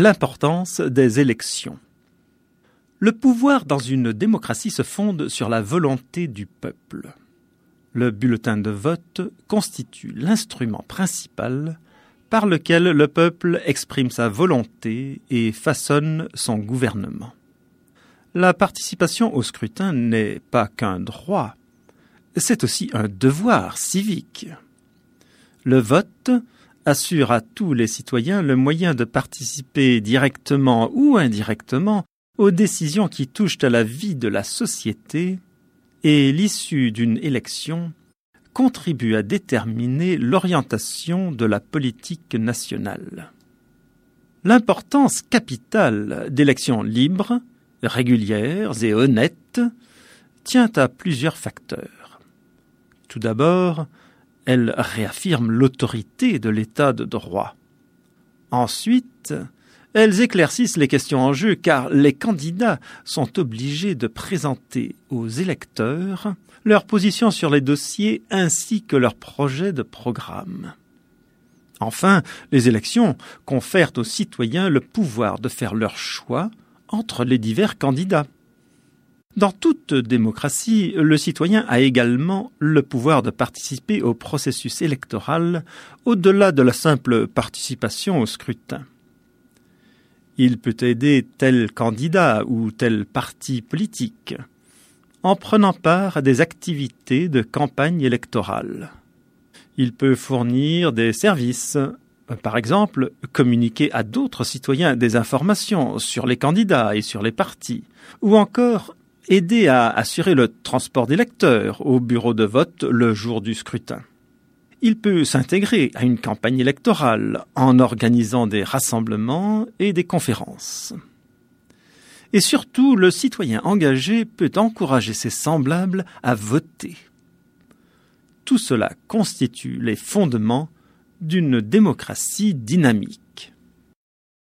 L'importance des élections. Le pouvoir dans une démocratie se fonde sur la volonté du peuple. Le bulletin de vote constitue l'instrument principal par lequel le peuple exprime sa volonté et façonne son gouvernement. La participation au scrutin n'est pas qu'un droit, c'est aussi un devoir civique. Le vote assure à tous les citoyens le moyen de participer directement ou indirectement aux décisions qui touchent à la vie de la société et l'issue d'une élection contribue à déterminer l'orientation de la politique nationale. L'importance capitale d'élections libres, régulières et honnêtes tient à plusieurs facteurs. Tout d'abord, elle réaffirme l'autorité de l'état de droit. Ensuite, elles éclaircissent les questions en jeu car les candidats sont obligés de présenter aux électeurs leur position sur les dossiers ainsi que leur projet de programme. Enfin, les élections confèrent aux citoyens le pouvoir de faire leur choix entre les divers candidats. Dans toute démocratie, le citoyen a également le pouvoir de participer au processus électoral au-delà de la simple participation au scrutin. Il peut aider tel candidat ou tel parti politique en prenant part à des activités de campagne électorale. Il peut fournir des services, par exemple communiquer à d'autres citoyens des informations sur les candidats et sur les partis, ou encore aider à assurer le transport des lecteurs au bureau de vote le jour du scrutin. Il peut s'intégrer à une campagne électorale en organisant des rassemblements et des conférences. Et surtout, le citoyen engagé peut encourager ses semblables à voter. Tout cela constitue les fondements d'une démocratie dynamique.